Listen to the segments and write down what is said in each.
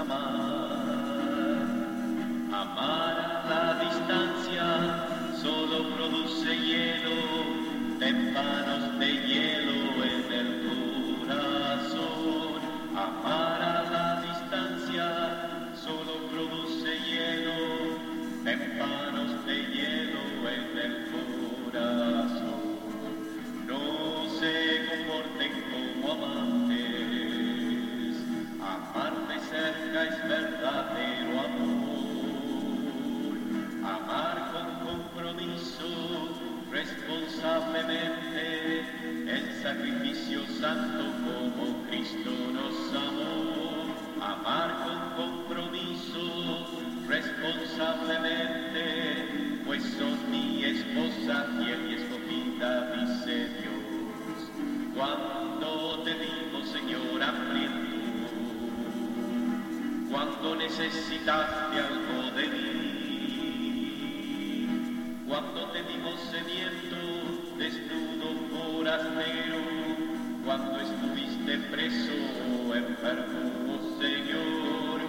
Amar a la distancia solo produce hielo. es verdadero amor. Amar con compromiso, responsablemente, el sacrificio santo como Cristo nos amó. Amar con compromiso, responsablemente, pues son mi esposa y cuando necesitaste algo de mí, cuando te dimos sediento, desnudo, forastero, cuando estuviste preso, enfermo, Señor,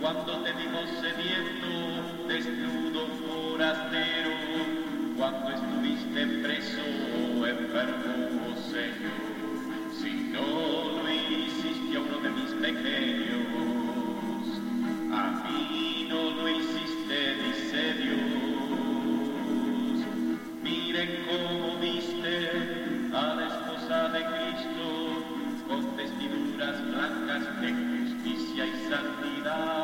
cuando te dimos sediento, desnudo, forastero, cuando estuviste preso, enfermo, Señor. 감사합니다.